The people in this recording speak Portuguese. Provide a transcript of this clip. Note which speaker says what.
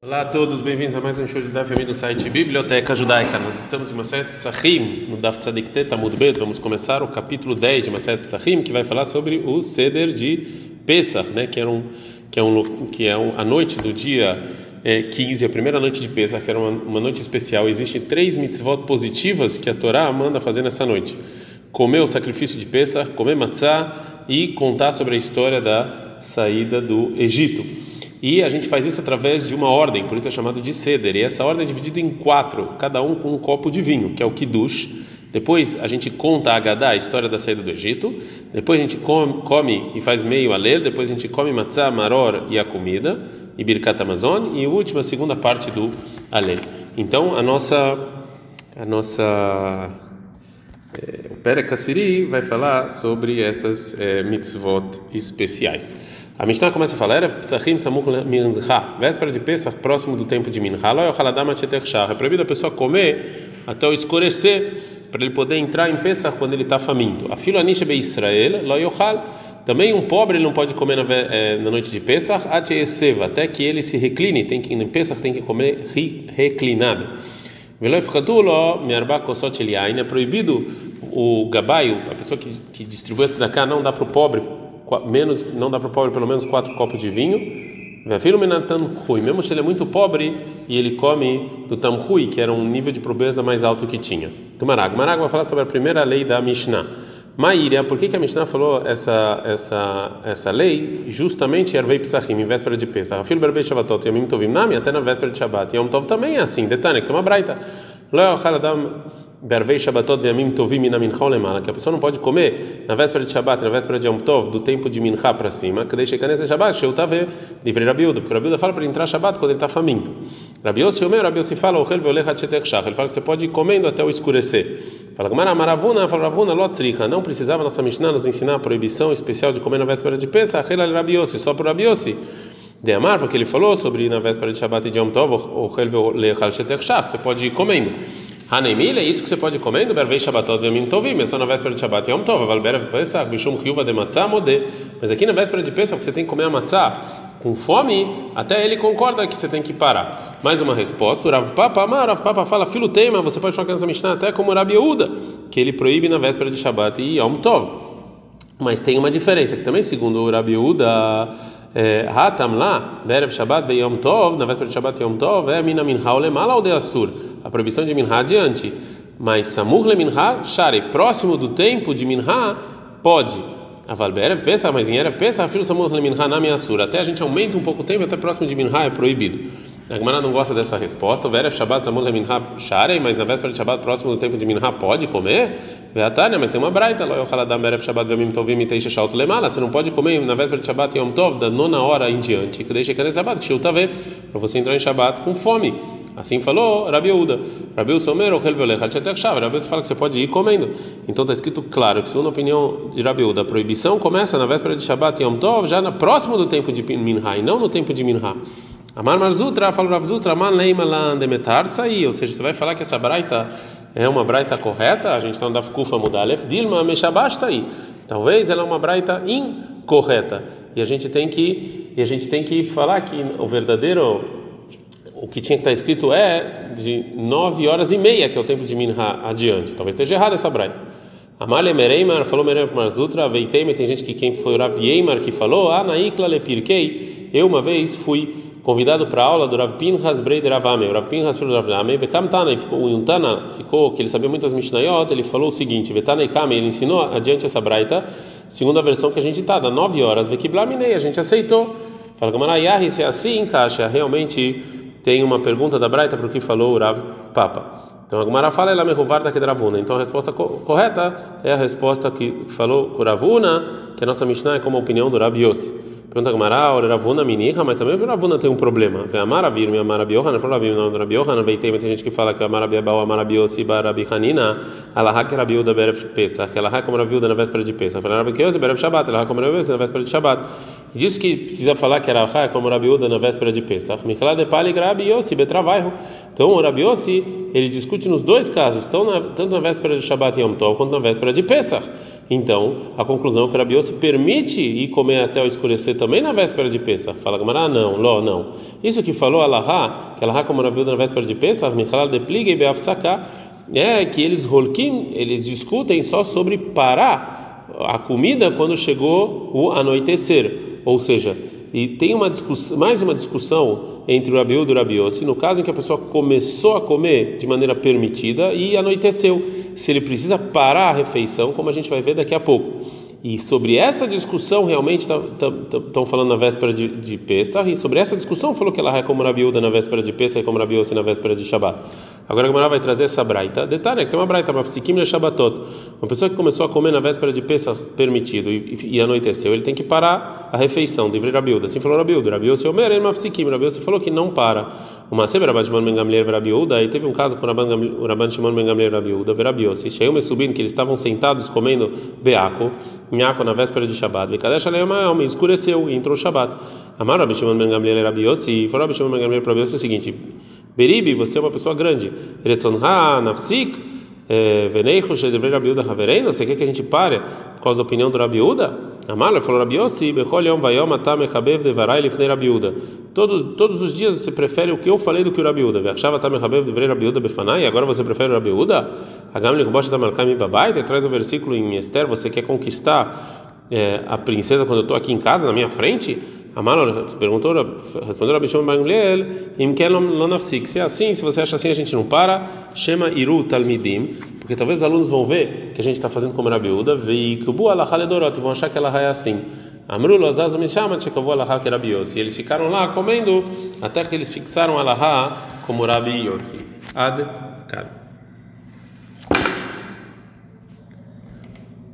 Speaker 1: Olá a todos, bem-vindos a mais um show de Daf do site Biblioteca Judaica. Nós estamos em Maset Psachim, no Daf Tzadik Tet Amud Bet. Vamos começar o capítulo 10 de Maset Psachim, que vai falar sobre o Seder de Pesach, né, que é um que é um que é um, a noite do dia é, 15, a primeira noite de Pesach, que era uma, uma noite especial. Existem três mitzvot positivas que a Torá manda fazer nessa noite: comer o sacrifício de Pesach, comer matzah e contar sobre a história da saída do Egito. E a gente faz isso através de uma ordem, por isso é chamado de ceder. E essa ordem é dividida em quatro, cada um com um copo de vinho, que é o kiddush. Depois a gente conta a Agadá, a história da saída do Egito. Depois a gente come, come e faz meio a ler. Depois a gente come matzah, maror e a comida, e birkat amazon. E última, segunda parte do alê. Então a nossa, a nossa é, o Pere Kassiri vai falar sobre essas é, mitzvot especiais. A Mishnah começa a falar, era Pesachim Samuch Mincha, véspera de Pesach, próximo do tempo de Yochaladam É proibido a pessoa comer até o escurecer, para ele poder entrar em Pesach quando ele está faminto. A filo Anisha Be Israel, Lo. Também um pobre ele não pode comer na, na noite de Pesach, até que ele se recline, tem que em Pesach tem que comer reclinado. É proibido o gabaio, a pessoa que, que distribui a tzedakah, não dá para o pobre menos não dá para o pobre pelo menos quatro copos de vinho. Mesmo se ele é muito pobre e ele come do tamhui, que era um nível de pobreza mais alto que tinha. Marag vai falar sobre a primeira lei da Mishnah. Maíra, por que, que a Mishnah falou essa essa essa lei? Justamente Ervei Psachim, em véspera de Pesach. Filho Berbei Shabbatot, Yamim Tovim Nami, até na véspera de Shabbat. Yom Tov também é assim, detalhe, que tem uma braita. Lo Adam Bervei Shabbatot ve'amim tovim mina mincha lemala, que a pessoa não pode comer na véspera de Shabbat, na véspera de Yom Tov, do tempo de mincha para cima, que deixa que Shabbat, sheu tave, livre Rabiuda, porque Rabiuda fala para entrar Shabbat quando ele está faminto. Rabiossi Omer, Rabiossi fala, ochel ve'olecha tchetech shach, ele fala que você pode ir comendo até o escurecer. Fala Gamara Maravuna, fala Ravuna, lotzricha, não precisava nossa Mishnah nos ensinar a proibição especial de comer na véspera de Pesach, ela Rabiossi, só para Rabiossi. De Amar, porque ele falou sobre na véspera de Shabbat e de Yom Tov, ochel ve'olecha tchetech shach, você pode ir comendo. Hanemil, é isso que você pode comer no Bervei Shabbatot Vemim Tovim, é só na véspera de Shabbat Yom Tov, Val Berev Pesach, Bishum Kyuva de Matzah Modé. Mas aqui na véspera de Pesach você tem que comer a matzah com fome, até ele concorda que você tem que parar. Mais uma resposta, o Rav Papa, Amar, Rav Papa fala, filo tema, você pode falar com essa Mishnah até como Rabi Yehuda, que ele proíbe na véspera de Shabbat e Yom Tov. Mas tem uma diferença, que também segundo o Rabi Yehuda, Hatam lá, Berev Shabbat ve Yom Tov, na véspera de Shabbat Yom Tov, é Mina Minha Olemala ou de Assur a proibição de minha adiante. Mas samur le minha share, próximo do tempo de minha, pode. Aval berev pensa, mas em erev pensa, filho samur le minha na minha sura. Até a gente aumenta um pouco o tempo, até próximo de minha é proibido. A Gemara não gosta dessa resposta. Verev Shabbat Samur Leminha Sharei, mas na véspera de Shabbat, próximo do tempo de Minha, pode comer? Veatânia, mas tem uma braita. Lo Yochaladam Verev Shabbat Vemim Tovim Teisha Shaut Lemala. Você não pode comer na véspera de Shabbat Yom Tov, da nona hora em diante, que deixa que é Shabbat, que para você entrar em Shabbat com fome. Assim falou Rabi Uda. Rabi Usomer, Ochel Veolech Hachetek Shav. Rabi fala que você pode ir comendo. Então está escrito claro que, segundo a opinião de Rabi Uda, a proibição começa na véspera de Shabbat Yom Tov, já na próximo do tempo de Minha, e não no tempo de Minha. Amar Marzutra, fala Rav Zutra, man leima lan demetartzai, ou seja, você vai falar que essa braita é uma braita correta, a gente está andando kufa mudalef, dilma meshabasta aí. Talvez ela é uma braita incorreta. E a gente tem que e a gente tem que falar que o verdadeiro o que tinha que estar escrito é de nove horas e meia, que é o tempo de Minha adiante. Talvez esteja errado essa braita. Amalha Mereimar falou Mereimar Marzutra, Veiteme, tem gente que quem foi o Rav Yeimar que falou, ah, naikla lepirkei, eu uma vez fui convidado para a aula do Rav Pinhas Breider Avame. O Rav Pinhas filho do Rav Avame, ficou, o Yuntana ficou, que ele sabia muitas Mishnayot, ele falou o seguinte, Vetana Kame, ele ensinou adiante essa braita, segundo a versão que a gente está, dá nove horas, Vekiblaminei, a gente aceitou. Fala Gamarayahi, se é assim, encaixa, realmente tem uma pergunta da braita para o que falou o Rav Papa. Então a Gemara fala ela mehuvarda que Ravuna. Então a resposta co correta é a resposta que falou o Ravuna, que a nossa Mishnah é como a opinião do Rabi Yossi. Pergunta Gamara, Ravuna Minicha, mas também o Ravuna tem um problema. Vem Amaravir, minha Marabiohan, falou Rabi, não, Rabiohan, vem tem gente que fala que a Marabiabau, a Marabiosi, Barabi Hanina, Alaha que Rabiu da Beref Pesach, Alaha como Rabiu na véspera de Pesach. Fala Rabi Kiosi, Beref Shabbat, Alaha como Rabiu na véspera de Shabbat. Disso que precisa falar que era é como Rabi Uda na véspera de Pesach. Então o Rabi ele discute nos dois casos, tanto na véspera de Shabbat Yom Tov quanto na véspera de Pesach. Então, a conclusão é que o Rabi permite ir comer até o escurecer também na véspera de Pesach. Fala Gamara, ah, não, Ló, não. Isso que falou Alahá, que Alahá como Rabi Uda na véspera de Pesach, Mikla de Pliga e Beafsaká, é que eles holkim, eles discutem só sobre parar a comida quando chegou o anoitecer. Ou seja, e tem uma discussão, mais uma discussão entre o Rabiúdo e o Rabiossi, no caso em que a pessoa começou a comer de maneira permitida e anoiteceu, se ele precisa parar a refeição, como a gente vai ver daqui a pouco. E sobre essa discussão, realmente estão tá, tá, tá, falando na véspera de, de Pesach, e sobre essa discussão falou que ela é como Rabiúda na véspera de Pesach e como Rabiossi na véspera de Shabbat. Agora a Gemara vai trazer essa braita. Detalhe, que tem uma braita, uma psiquim le Shabbatot. Uma pessoa que começou a comer na véspera de Pesach permitido e, e, anoiteceu, ele tem que parar a refeição, de Rabiúda. Assim falou Rabiúda. Rabiúda, Omer, ele é uma psiquim. Rabiúda falou que não para. Uma sempre Rabban Shimon Ben Gamliel e Rabiúda, aí teve um caso com Rabban Shimon Ben Gamliel e Rabiúda, Rabiúda. Chegou me subindo que eles estavam sentados comendo beaco, nhaco na véspera de Shabbat. Vekadesh Aleima, escureceu e entrou o Shabbat. Amar Rabban Shimon Ben Gamliel e Rabiúda, e falou Rabban Shimon Ben Gamliel e Rabiúda o seguinte: Beribi, você é uma pessoa grande. Retzonha, nafsik, eh, veneicho, shedevrei Rabiuda havereino. Você quer que a gente pare por causa da opinião do Rabiuda? Amala falou Rabiossi, bechol yom vayom atam echabev devarai lifnei Rabiuda. Todos todos os dias você prefere o que eu falei do que o Rabiuda. Vechava atam echabev devrei Rabiuda befanai. Agora você prefere o Rabiuda? Agam lichbosh da malkai mi babai. Traz o versículo em Esther. Você quer conquistar é, a princesa quando eu estou aqui em casa na minha frente? Amaro perguntou, respondeu a Bishon Bangliel, im kelom lonafsik. Se é assim, se você acha assim, a gente não para. Chama iru talmidim, porque talvez os alunos vão ver que a gente está fazendo como ledorot, e vão achar que ela é assim. Amru lozazo me chama, tchekavu alahá que Rabi Yossi. Eles ficaram lá comendo até que eles fixaram alahá como Rabi Yossi. Ad, cara.